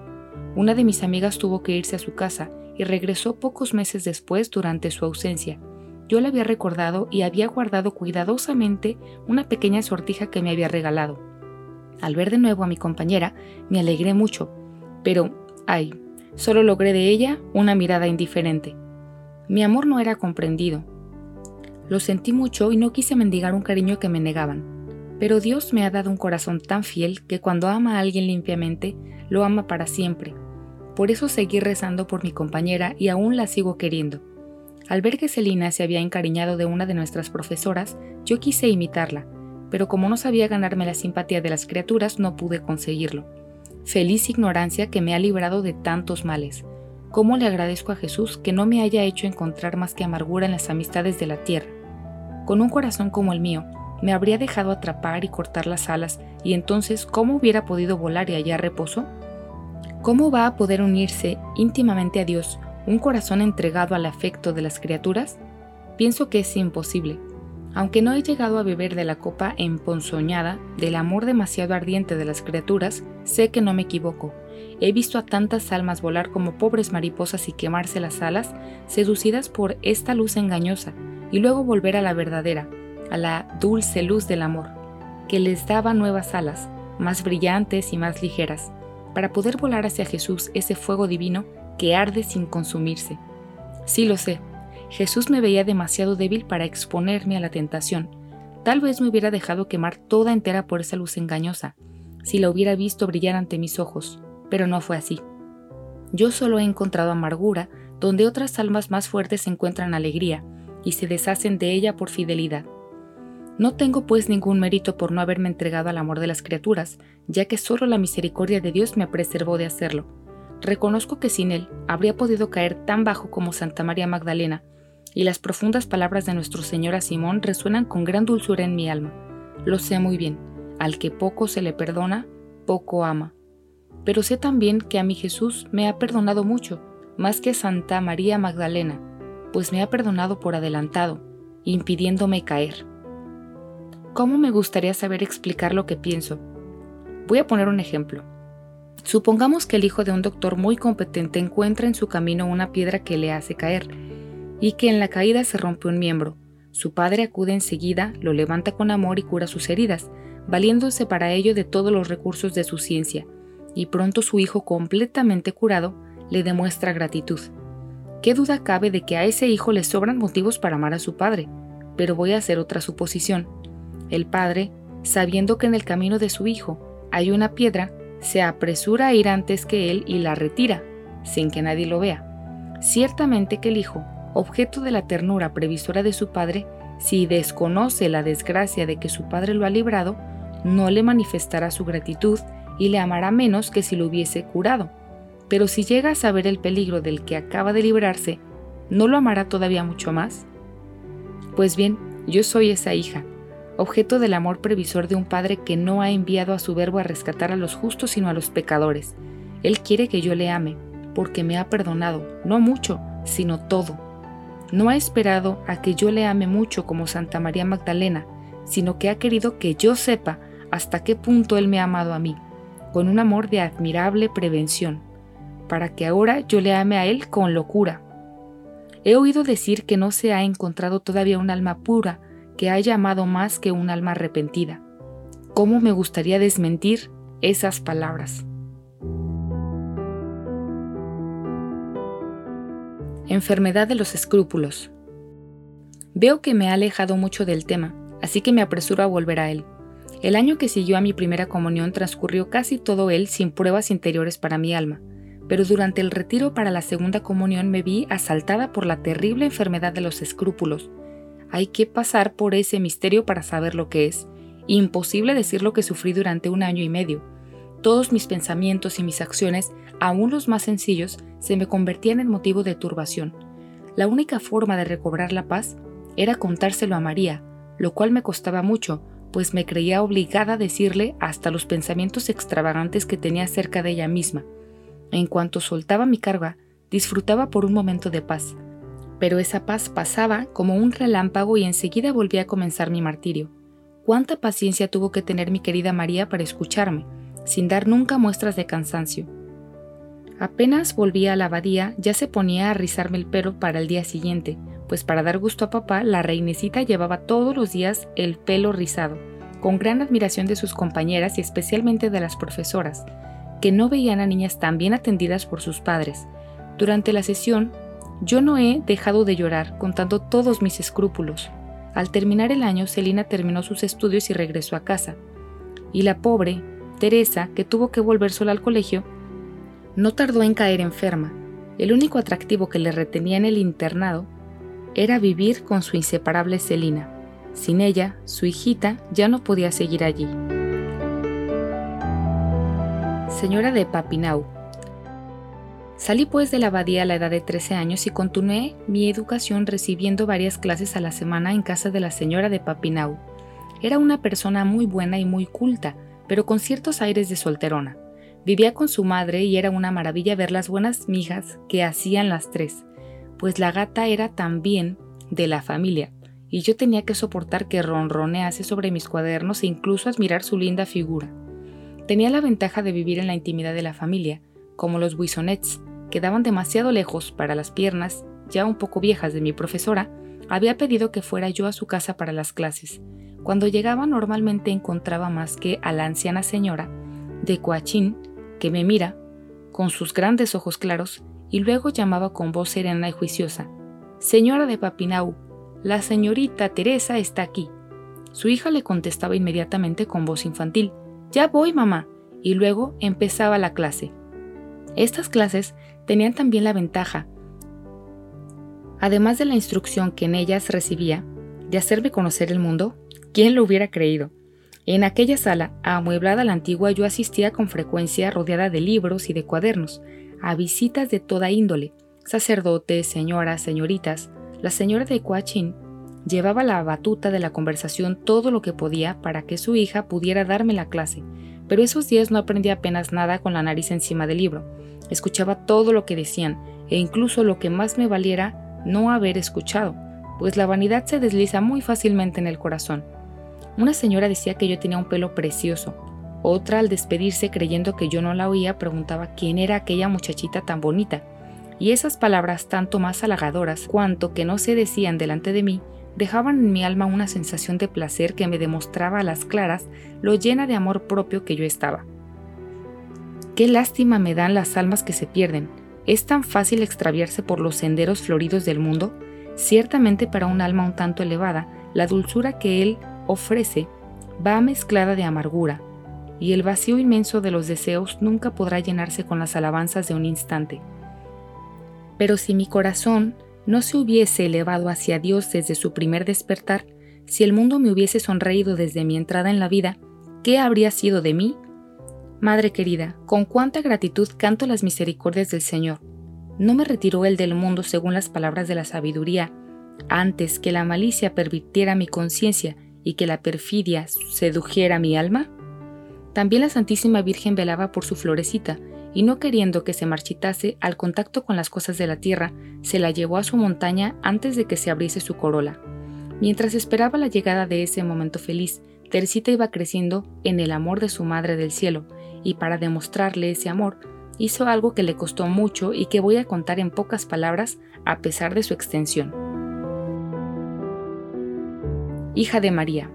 Una de mis amigas tuvo que irse a su casa y regresó pocos meses después durante su ausencia yo le había recordado y había guardado cuidadosamente una pequeña sortija que me había regalado. Al ver de nuevo a mi compañera, me alegré mucho, pero, ay, solo logré de ella una mirada indiferente. Mi amor no era comprendido. Lo sentí mucho y no quise mendigar un cariño que me negaban. Pero Dios me ha dado un corazón tan fiel que cuando ama a alguien limpiamente, lo ama para siempre. Por eso seguí rezando por mi compañera y aún la sigo queriendo. Al ver que Selina se había encariñado de una de nuestras profesoras, yo quise imitarla, pero como no sabía ganarme la simpatía de las criaturas, no pude conseguirlo. Feliz ignorancia que me ha librado de tantos males. ¿Cómo le agradezco a Jesús que no me haya hecho encontrar más que amargura en las amistades de la tierra? Con un corazón como el mío, me habría dejado atrapar y cortar las alas, y entonces, ¿cómo hubiera podido volar y hallar reposo? ¿Cómo va a poder unirse íntimamente a Dios un corazón entregado al afecto de las criaturas? Pienso que es imposible. Aunque no he llegado a beber de la copa emponzoñada del amor demasiado ardiente de las criaturas, sé que no me equivoco. He visto a tantas almas volar como pobres mariposas y quemarse las alas, seducidas por esta luz engañosa, y luego volver a la verdadera, a la dulce luz del amor, que les daba nuevas alas, más brillantes y más ligeras, para poder volar hacia Jesús ese fuego divino que arde sin consumirse. Sí lo sé, Jesús me veía demasiado débil para exponerme a la tentación. Tal vez me hubiera dejado quemar toda entera por esa luz engañosa, si la hubiera visto brillar ante mis ojos. pero no fue así. Yo solo he encontrado amargura donde otras almas más fuertes encuentran alegría y se deshacen de ella por fidelidad. No tengo pues ningún mérito por no haberme entregado al amor de las criaturas, ya que solo la misericordia de Dios me preservó de hacerlo. Reconozco que sin él habría podido caer tan bajo como Santa María Magdalena, y las profundas palabras de nuestro Señor a Simón resuenan con gran dulzura en mi alma. Lo sé muy bien, al que poco se le perdona, poco ama. Pero sé también que a mi Jesús me ha perdonado mucho, más que Santa María Magdalena, pues me ha perdonado por adelantado, impidiéndome caer. ¿Cómo me gustaría saber explicar lo que pienso? Voy a poner un ejemplo. Supongamos que el hijo de un doctor muy competente encuentra en su camino una piedra que le hace caer, y que en la caída se rompe un miembro. Su padre acude enseguida, lo levanta con amor y cura sus heridas, valiéndose para ello de todos los recursos de su ciencia, y pronto su hijo completamente curado le demuestra gratitud. ¿Qué duda cabe de que a ese hijo le sobran motivos para amar a su padre? Pero voy a hacer otra suposición. El padre, sabiendo que en el camino de su hijo hay una piedra, se apresura a ir antes que él y la retira, sin que nadie lo vea. Ciertamente que el hijo, objeto de la ternura previsora de su padre, si desconoce la desgracia de que su padre lo ha librado, no le manifestará su gratitud y le amará menos que si lo hubiese curado. Pero si llega a saber el peligro del que acaba de librarse, ¿no lo amará todavía mucho más? Pues bien, yo soy esa hija, objeto del amor previsor de un padre que no ha enviado a su verbo a rescatar a los justos sino a los pecadores. Él quiere que yo le ame, porque me ha perdonado, no mucho, sino todo. No ha esperado a que yo le ame mucho como Santa María Magdalena, sino que ha querido que yo sepa hasta qué punto Él me ha amado a mí, con un amor de admirable prevención, para que ahora yo le ame a Él con locura. He oído decir que no se ha encontrado todavía un alma pura que haya amado más que un alma arrepentida. ¿Cómo me gustaría desmentir esas palabras? Enfermedad de los escrúpulos. Veo que me ha alejado mucho del tema, así que me apresuro a volver a él. El año que siguió a mi primera comunión transcurrió casi todo él sin pruebas interiores para mi alma, pero durante el retiro para la segunda comunión me vi asaltada por la terrible enfermedad de los escrúpulos. Hay que pasar por ese misterio para saber lo que es. Imposible decir lo que sufrí durante un año y medio. Todos mis pensamientos y mis acciones, aun los más sencillos, se me convertían en motivo de turbación. La única forma de recobrar la paz era contárselo a María, lo cual me costaba mucho, pues me creía obligada a decirle hasta los pensamientos extravagantes que tenía acerca de ella misma. En cuanto soltaba mi carga, disfrutaba por un momento de paz, pero esa paz pasaba como un relámpago y enseguida volvía a comenzar mi martirio. Cuánta paciencia tuvo que tener mi querida María para escucharme, sin dar nunca muestras de cansancio. Apenas volvía a la abadía, ya se ponía a rizarme el pelo para el día siguiente, pues para dar gusto a papá, la reinecita llevaba todos los días el pelo rizado, con gran admiración de sus compañeras y especialmente de las profesoras, que no veían a niñas tan bien atendidas por sus padres. Durante la sesión, yo no he dejado de llorar contando todos mis escrúpulos. Al terminar el año, Celina terminó sus estudios y regresó a casa. Y la pobre, Teresa, que tuvo que volver sola al colegio, no tardó en caer enferma. El único atractivo que le retenía en el internado era vivir con su inseparable Celina. Sin ella, su hijita ya no podía seguir allí. Señora de Papinau. Salí pues de la abadía a la edad de 13 años y continué mi educación recibiendo varias clases a la semana en casa de la señora de Papinau. Era una persona muy buena y muy culta, pero con ciertos aires de solterona. Vivía con su madre y era una maravilla ver las buenas mijas que hacían las tres pues la gata era también de la familia, y yo tenía que soportar que ronronease sobre mis cuadernos e incluso admirar su linda figura. Tenía la ventaja de vivir en la intimidad de la familia, como los buissonets, quedaban demasiado lejos para las piernas, ya un poco viejas de mi profesora, había pedido que fuera yo a su casa para las clases. Cuando llegaba normalmente encontraba más que a la anciana señora de Coachín, que me mira, con sus grandes ojos claros, y luego llamaba con voz serena y juiciosa, Señora de Papinau, la señorita Teresa está aquí. Su hija le contestaba inmediatamente con voz infantil, Ya voy, mamá, y luego empezaba la clase. Estas clases tenían también la ventaja, además de la instrucción que en ellas recibía, de hacerme conocer el mundo, ¿quién lo hubiera creído? En aquella sala, amueblada a la antigua, yo asistía con frecuencia rodeada de libros y de cuadernos, a visitas de toda índole, sacerdotes, señoras, señoritas. La señora de Coachín llevaba la batuta de la conversación todo lo que podía para que su hija pudiera darme la clase, pero esos días no aprendí apenas nada con la nariz encima del libro. Escuchaba todo lo que decían, e incluso lo que más me valiera no haber escuchado, pues la vanidad se desliza muy fácilmente en el corazón. Una señora decía que yo tenía un pelo precioso, otra al despedirse creyendo que yo no la oía preguntaba quién era aquella muchachita tan bonita, y esas palabras tanto más halagadoras cuanto que no se decían delante de mí, dejaban en mi alma una sensación de placer que me demostraba a las claras lo llena de amor propio que yo estaba. Qué lástima me dan las almas que se pierden. ¿Es tan fácil extraviarse por los senderos floridos del mundo? Ciertamente para un alma un tanto elevada, la dulzura que él ofrece va mezclada de amargura, y el vacío inmenso de los deseos nunca podrá llenarse con las alabanzas de un instante. Pero si mi corazón no se hubiese elevado hacia Dios desde su primer despertar, si el mundo me hubiese sonreído desde mi entrada en la vida, ¿qué habría sido de mí? Madre querida, con cuánta gratitud canto las misericordias del Señor. ¿No me retiró Él del mundo según las palabras de la sabiduría, antes que la malicia pervirtiera mi conciencia y que la perfidia sedujera mi alma? También la Santísima Virgen velaba por su florecita, y no queriendo que se marchitase al contacto con las cosas de la tierra, se la llevó a su montaña antes de que se abriese su corola. Mientras esperaba la llegada de ese momento feliz, Teresita iba creciendo en el amor de su Madre del Cielo, y para demostrarle ese amor, hizo algo que le costó mucho y que voy a contar en pocas palabras a pesar de su extensión. Hija de María.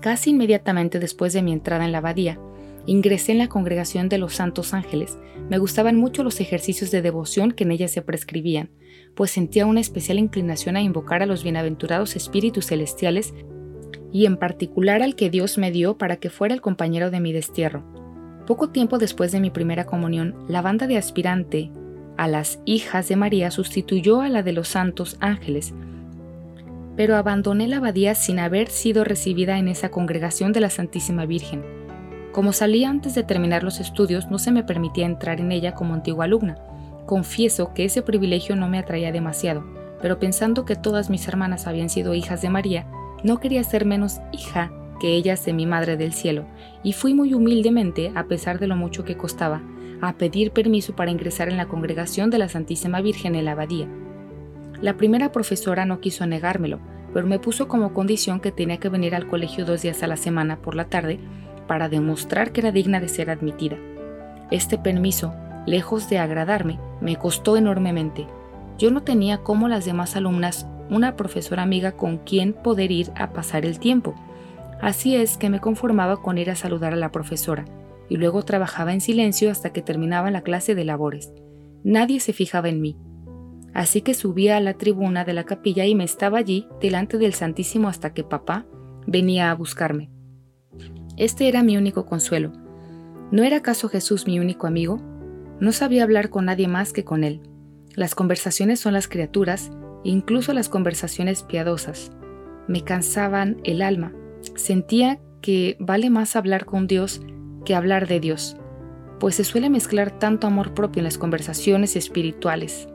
Casi inmediatamente después de mi entrada en la abadía, Ingresé en la congregación de los Santos Ángeles. Me gustaban mucho los ejercicios de devoción que en ella se prescribían, pues sentía una especial inclinación a invocar a los bienaventurados espíritus celestiales y en particular al que Dios me dio para que fuera el compañero de mi destierro. Poco tiempo después de mi primera comunión, la banda de aspirante a las hijas de María sustituyó a la de los santos ángeles, pero abandoné la abadía sin haber sido recibida en esa congregación de la Santísima Virgen. Como salía antes de terminar los estudios, no se me permitía entrar en ella como antigua alumna. Confieso que ese privilegio no me atraía demasiado, pero pensando que todas mis hermanas habían sido hijas de María, no quería ser menos hija que ellas de mi Madre del Cielo, y fui muy humildemente, a pesar de lo mucho que costaba, a pedir permiso para ingresar en la congregación de la Santísima Virgen en la Abadía. La primera profesora no quiso negármelo, pero me puso como condición que tenía que venir al colegio dos días a la semana por la tarde para demostrar que era digna de ser admitida. Este permiso, lejos de agradarme, me costó enormemente. Yo no tenía como las demás alumnas una profesora amiga con quien poder ir a pasar el tiempo. Así es que me conformaba con ir a saludar a la profesora, y luego trabajaba en silencio hasta que terminaba la clase de labores. Nadie se fijaba en mí. Así que subía a la tribuna de la capilla y me estaba allí delante del Santísimo hasta que papá venía a buscarme. Este era mi único consuelo. ¿No era acaso Jesús mi único amigo? No sabía hablar con nadie más que con Él. Las conversaciones son las criaturas, incluso las conversaciones piadosas. Me cansaban el alma. Sentía que vale más hablar con Dios que hablar de Dios, pues se suele mezclar tanto amor propio en las conversaciones espirituales.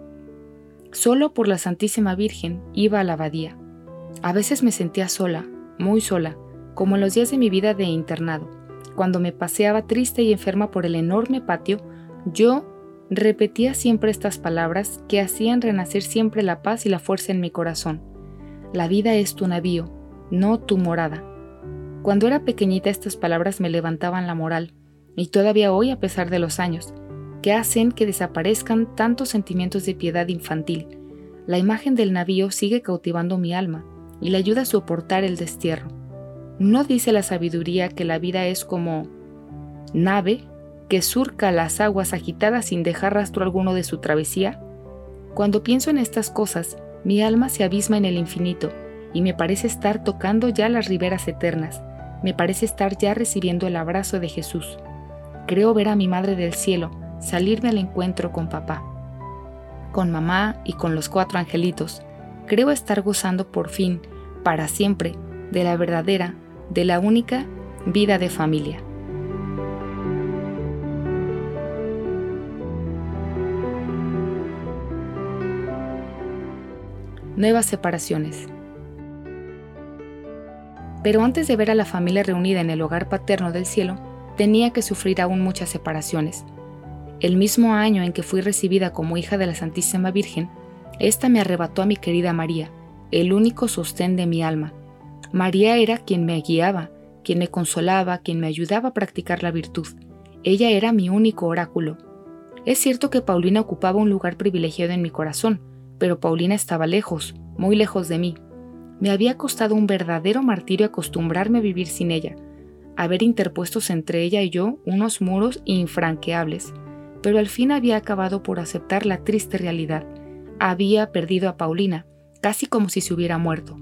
Solo por la Santísima Virgen iba a la abadía. A veces me sentía sola, muy sola, como en los días de mi vida de internado. Cuando me paseaba triste y enferma por el enorme patio, yo repetía siempre estas palabras que hacían renacer siempre la paz y la fuerza en mi corazón. La vida es tu navío, no tu morada. Cuando era pequeñita estas palabras me levantaban la moral, y todavía hoy a pesar de los años, que hacen que desaparezcan tantos sentimientos de piedad infantil. La imagen del navío sigue cautivando mi alma y le ayuda a soportar el destierro. ¿No dice la sabiduría que la vida es como nave que surca las aguas agitadas sin dejar rastro alguno de su travesía? Cuando pienso en estas cosas, mi alma se abisma en el infinito y me parece estar tocando ya las riberas eternas, me parece estar ya recibiendo el abrazo de Jesús. Creo ver a mi Madre del Cielo, salirme al encuentro con papá, con mamá y con los cuatro angelitos. Creo estar gozando por fin, para siempre, de la verdadera, de la única vida de familia. Nuevas separaciones. Pero antes de ver a la familia reunida en el hogar paterno del cielo, tenía que sufrir aún muchas separaciones. El mismo año en que fui recibida como hija de la Santísima Virgen, ésta me arrebató a mi querida María, el único sostén de mi alma. María era quien me guiaba, quien me consolaba, quien me ayudaba a practicar la virtud. Ella era mi único oráculo. Es cierto que Paulina ocupaba un lugar privilegiado en mi corazón, pero Paulina estaba lejos, muy lejos de mí. Me había costado un verdadero martirio acostumbrarme a vivir sin ella, haber interpuestos entre ella y yo unos muros infranqueables, pero al fin había acabado por aceptar la triste realidad. Había perdido a Paulina, casi como si se hubiera muerto.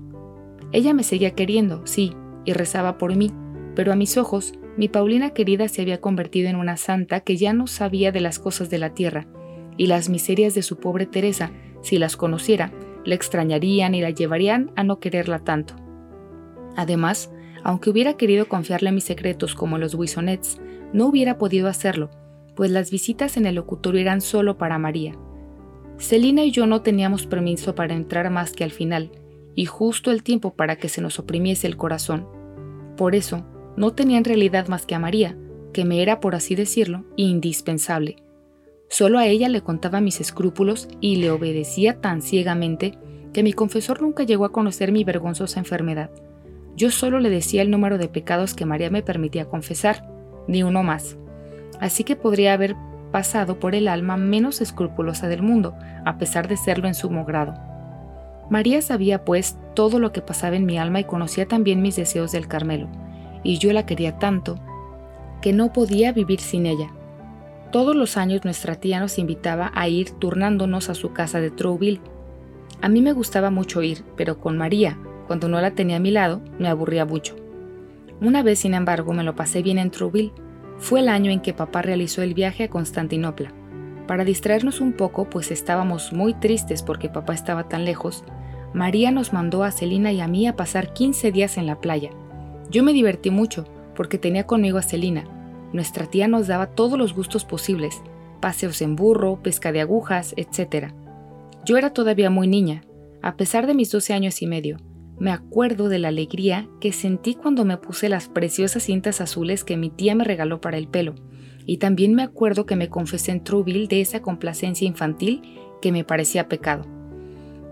Ella me seguía queriendo, sí, y rezaba por mí, pero a mis ojos, mi Paulina querida se había convertido en una santa que ya no sabía de las cosas de la tierra, y las miserias de su pobre Teresa, si las conociera, la extrañarían y la llevarían a no quererla tanto. Además, aunque hubiera querido confiarle mis secretos como los Wisonets, no hubiera podido hacerlo, pues las visitas en el locutorio eran solo para María. Celina y yo no teníamos permiso para entrar más que al final, y justo el tiempo para que se nos oprimiese el corazón. Por eso, no tenía en realidad más que a María, que me era, por así decirlo, indispensable, Solo a ella le contaba mis escrúpulos y le obedecía tan ciegamente que mi confesor nunca llegó a conocer mi vergonzosa enfermedad. Yo solo le decía el número de pecados que María me permitía confesar, ni uno más. Así que podría haber pasado por el alma menos escrupulosa del mundo, a pesar de serlo en sumo grado. María sabía, pues, todo lo que pasaba en mi alma y conocía también mis deseos del Carmelo, y yo la quería tanto que no podía vivir sin ella. Todos los años nuestra tía nos invitaba a ir turnándonos a su casa de Trouville. A mí me gustaba mucho ir, pero con María, cuando no la tenía a mi lado, me aburría mucho. Una vez, sin embargo, me lo pasé bien en Trouville. Fue el año en que papá realizó el viaje a Constantinopla. Para distraernos un poco, pues estábamos muy tristes porque papá estaba tan lejos, María nos mandó a Celina y a mí a pasar 15 días en la playa. Yo me divertí mucho porque tenía conmigo a Celina, nuestra tía nos daba todos los gustos posibles, paseos en burro, pesca de agujas, etc. Yo era todavía muy niña, a pesar de mis 12 años y medio. Me acuerdo de la alegría que sentí cuando me puse las preciosas cintas azules que mi tía me regaló para el pelo, y también me acuerdo que me confesé en Trouville de esa complacencia infantil que me parecía pecado.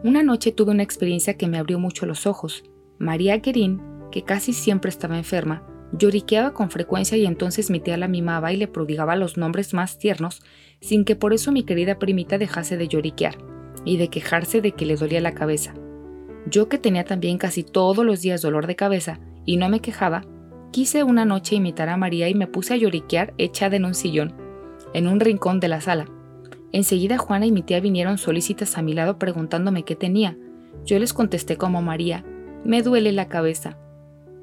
Una noche tuve una experiencia que me abrió mucho los ojos. María Guerín, que casi siempre estaba enferma, Lloriqueaba con frecuencia y entonces mi tía la mimaba y le prodigaba los nombres más tiernos, sin que por eso mi querida primita dejase de lloriquear y de quejarse de que le dolía la cabeza. Yo que tenía también casi todos los días dolor de cabeza y no me quejaba, quise una noche imitar a María y me puse a lloriquear echada en un sillón, en un rincón de la sala. Enseguida Juana y mi tía vinieron solícitas a mi lado preguntándome qué tenía. Yo les contesté como María, me duele la cabeza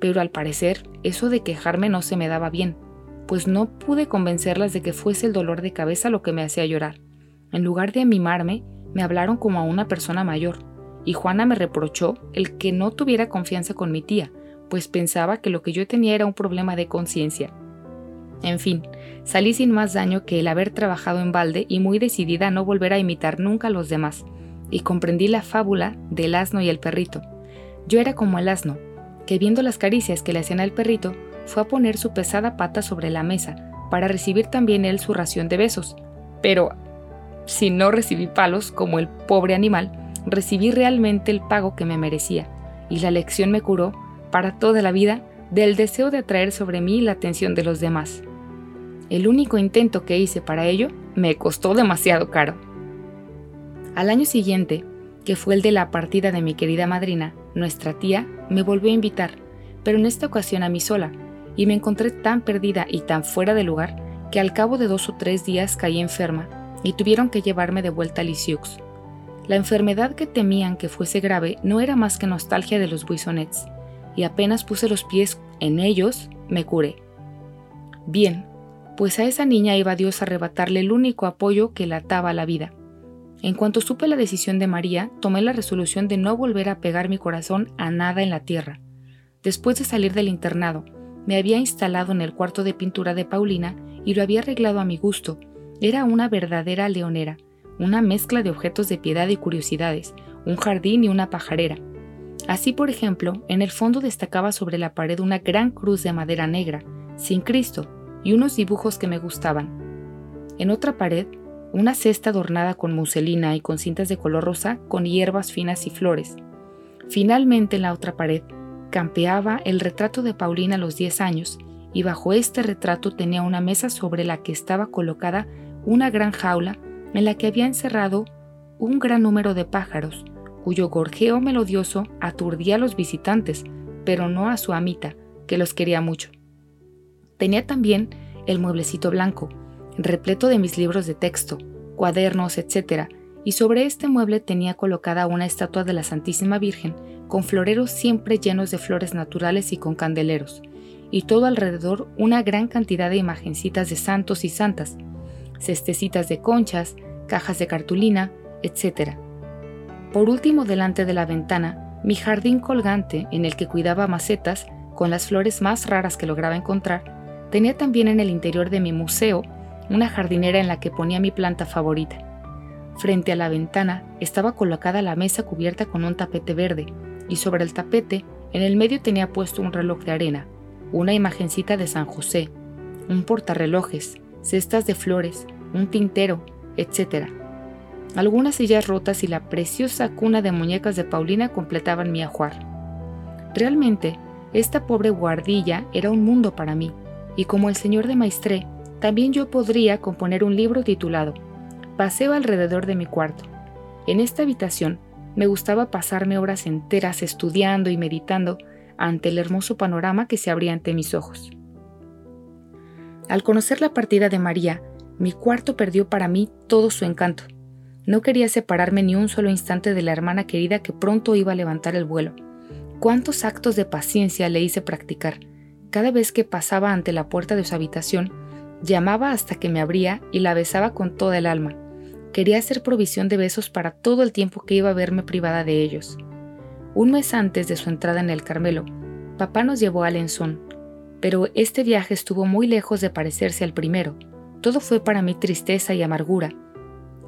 pero al parecer eso de quejarme no se me daba bien, pues no pude convencerlas de que fuese el dolor de cabeza lo que me hacía llorar. En lugar de mimarme, me hablaron como a una persona mayor, y Juana me reprochó el que no tuviera confianza con mi tía, pues pensaba que lo que yo tenía era un problema de conciencia. En fin, salí sin más daño que el haber trabajado en balde y muy decidida a no volver a imitar nunca a los demás, y comprendí la fábula del asno y el perrito. Yo era como el asno, que viendo las caricias que le hacían al perrito, fue a poner su pesada pata sobre la mesa para recibir también él su ración de besos. Pero, si no recibí palos como el pobre animal, recibí realmente el pago que me merecía, y la lección me curó, para toda la vida, del deseo de atraer sobre mí la atención de los demás. El único intento que hice para ello me costó demasiado caro. Al año siguiente, que fue el de la partida de mi querida madrina, nuestra tía me volvió a invitar, pero en esta ocasión a mí sola, y me encontré tan perdida y tan fuera de lugar que al cabo de dos o tres días caí enferma y tuvieron que llevarme de vuelta a Lisieux. La enfermedad que temían que fuese grave no era más que nostalgia de los buissonets, y apenas puse los pies en ellos, me curé. Bien, pues a esa niña iba Dios a arrebatarle el único apoyo que la ataba a la vida. En cuanto supe la decisión de María, tomé la resolución de no volver a pegar mi corazón a nada en la tierra. Después de salir del internado, me había instalado en el cuarto de pintura de Paulina y lo había arreglado a mi gusto. Era una verdadera leonera, una mezcla de objetos de piedad y curiosidades, un jardín y una pajarera. Así, por ejemplo, en el fondo destacaba sobre la pared una gran cruz de madera negra, sin Cristo, y unos dibujos que me gustaban. En otra pared una cesta adornada con muselina y con cintas de color rosa con hierbas finas y flores. Finalmente en la otra pared campeaba el retrato de Paulina a los 10 años y bajo este retrato tenía una mesa sobre la que estaba colocada una gran jaula en la que había encerrado un gran número de pájaros, cuyo gorjeo melodioso aturdía a los visitantes, pero no a su amita, que los quería mucho. Tenía también el mueblecito blanco, repleto de mis libros de texto, cuadernos, etc., y sobre este mueble tenía colocada una estatua de la Santísima Virgen con floreros siempre llenos de flores naturales y con candeleros, y todo alrededor una gran cantidad de imagencitas de santos y santas, cestecitas de conchas, cajas de cartulina, etc. Por último, delante de la ventana, mi jardín colgante en el que cuidaba macetas con las flores más raras que lograba encontrar, tenía también en el interior de mi museo una jardinera en la que ponía mi planta favorita. Frente a la ventana estaba colocada la mesa cubierta con un tapete verde, y sobre el tapete, en el medio tenía puesto un reloj de arena, una imagencita de San José, un portarrelojes, cestas de flores, un tintero, etc. Algunas sillas rotas y la preciosa cuna de muñecas de Paulina completaban mi ajuar. Realmente, esta pobre guardilla era un mundo para mí, y como el señor de Maistre, también yo podría componer un libro titulado Paseo alrededor de mi cuarto. En esta habitación me gustaba pasarme horas enteras estudiando y meditando ante el hermoso panorama que se abría ante mis ojos. Al conocer la partida de María, mi cuarto perdió para mí todo su encanto. No quería separarme ni un solo instante de la hermana querida que pronto iba a levantar el vuelo. Cuántos actos de paciencia le hice practicar. Cada vez que pasaba ante la puerta de su habitación, Llamaba hasta que me abría y la besaba con toda el alma. Quería hacer provisión de besos para todo el tiempo que iba a verme privada de ellos. Un mes antes de su entrada en el Carmelo, papá nos llevó a Lenzón, pero este viaje estuvo muy lejos de parecerse al primero. Todo fue para mí tristeza y amargura.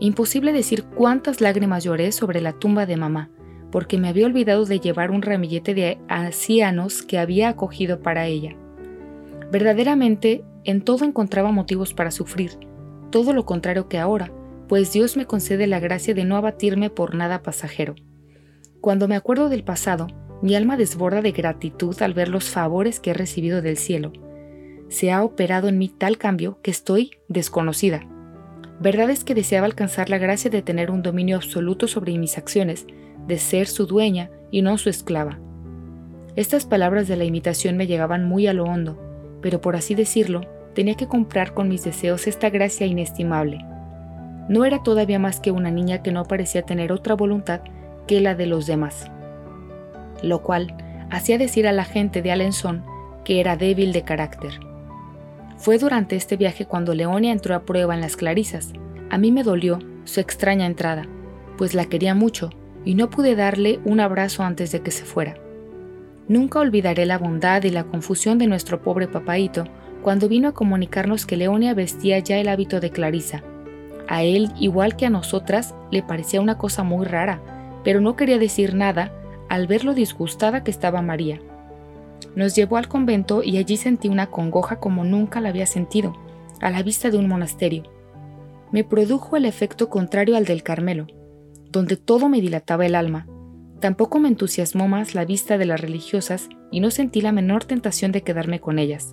Imposible decir cuántas lágrimas lloré sobre la tumba de mamá, porque me había olvidado de llevar un ramillete de ancianos que había acogido para ella. Verdaderamente en todo encontraba motivos para sufrir, todo lo contrario que ahora, pues Dios me concede la gracia de no abatirme por nada pasajero. Cuando me acuerdo del pasado, mi alma desborda de gratitud al ver los favores que he recibido del cielo. Se ha operado en mí tal cambio que estoy desconocida. Verdad es que deseaba alcanzar la gracia de tener un dominio absoluto sobre mis acciones, de ser su dueña y no su esclava. Estas palabras de la imitación me llegaban muy a lo hondo, pero por así decirlo, tenía que comprar con mis deseos esta gracia inestimable. No era todavía más que una niña que no parecía tener otra voluntad que la de los demás, lo cual hacía decir a la gente de Alençon que era débil de carácter. Fue durante este viaje cuando Leonia entró a prueba en las Clarisas. A mí me dolió su extraña entrada, pues la quería mucho y no pude darle un abrazo antes de que se fuera. Nunca olvidaré la bondad y la confusión de nuestro pobre papaito cuando vino a comunicarnos que Leonia vestía ya el hábito de Clarisa. A él, igual que a nosotras, le parecía una cosa muy rara, pero no quería decir nada al ver lo disgustada que estaba María. Nos llevó al convento y allí sentí una congoja como nunca la había sentido, a la vista de un monasterio. Me produjo el efecto contrario al del Carmelo, donde todo me dilataba el alma. Tampoco me entusiasmó más la vista de las religiosas y no sentí la menor tentación de quedarme con ellas.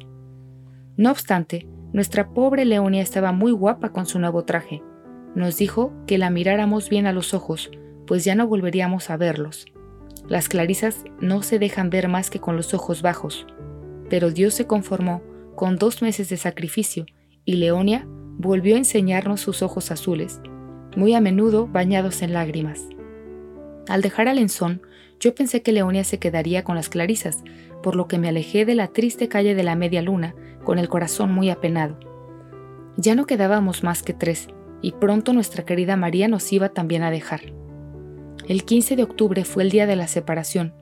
No obstante, nuestra pobre Leonia estaba muy guapa con su nuevo traje. Nos dijo que la miráramos bien a los ojos, pues ya no volveríamos a verlos. Las clarisas no se dejan ver más que con los ojos bajos, pero Dios se conformó con dos meses de sacrificio y Leonia volvió a enseñarnos sus ojos azules, muy a menudo bañados en lágrimas. Al dejar Alenzón, yo pensé que Leonia se quedaría con las clarisas, por lo que me alejé de la triste calle de la media luna con el corazón muy apenado. Ya no quedábamos más que tres, y pronto nuestra querida María nos iba también a dejar. El 15 de octubre fue el día de la separación.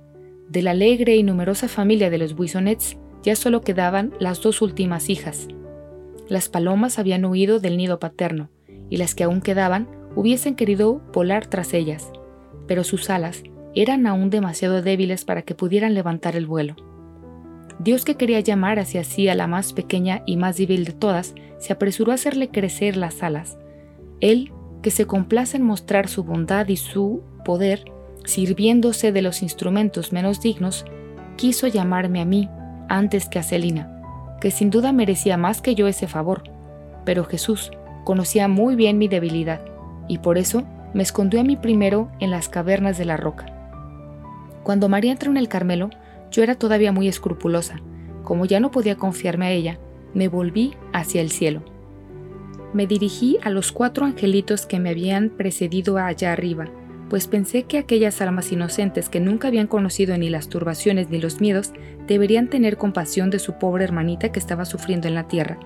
De la alegre y numerosa familia de los Buissonets ya solo quedaban las dos últimas hijas. Las palomas habían huido del nido paterno, y las que aún quedaban hubiesen querido volar tras ellas, pero sus alas eran aún demasiado débiles para que pudieran levantar el vuelo. Dios que quería llamar hacia sí a la más pequeña y más débil de todas, se apresuró a hacerle crecer las alas. Él, que se complace en mostrar su bondad y su poder, sirviéndose de los instrumentos menos dignos, quiso llamarme a mí antes que a Celina, que sin duda merecía más que yo ese favor, pero Jesús conocía muy bien mi debilidad, y por eso me escondió a mí primero en las cavernas de la roca. Cuando María entró en el Carmelo, yo era todavía muy escrupulosa. Como ya no podía confiarme a ella, me volví hacia el cielo. Me dirigí a los cuatro angelitos que me habían precedido allá arriba, pues pensé que aquellas almas inocentes que nunca habían conocido ni las turbaciones ni los miedos deberían tener compasión de su pobre hermanita que estaba sufriendo en la tierra.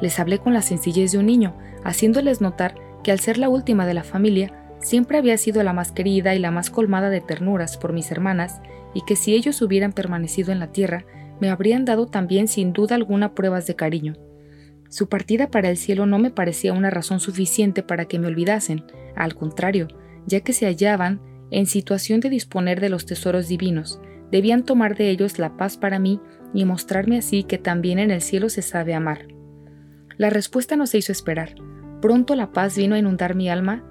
Les hablé con la sencillez de un niño, haciéndoles notar que al ser la última de la familia, siempre había sido la más querida y la más colmada de ternuras por mis hermanas, y que si ellos hubieran permanecido en la tierra, me habrían dado también sin duda alguna pruebas de cariño. Su partida para el cielo no me parecía una razón suficiente para que me olvidasen, al contrario, ya que se hallaban en situación de disponer de los tesoros divinos, debían tomar de ellos la paz para mí y mostrarme así que también en el cielo se sabe amar. La respuesta no se hizo esperar. Pronto la paz vino a inundar mi alma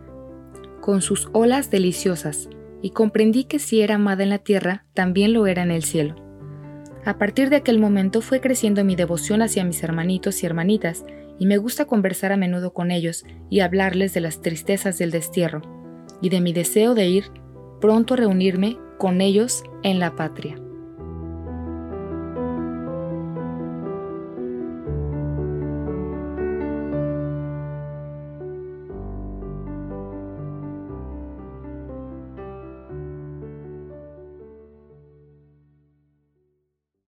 con sus olas deliciosas, y comprendí que si era amada en la tierra, también lo era en el cielo. A partir de aquel momento fue creciendo mi devoción hacia mis hermanitos y hermanitas, y me gusta conversar a menudo con ellos y hablarles de las tristezas del destierro, y de mi deseo de ir pronto a reunirme con ellos en la patria.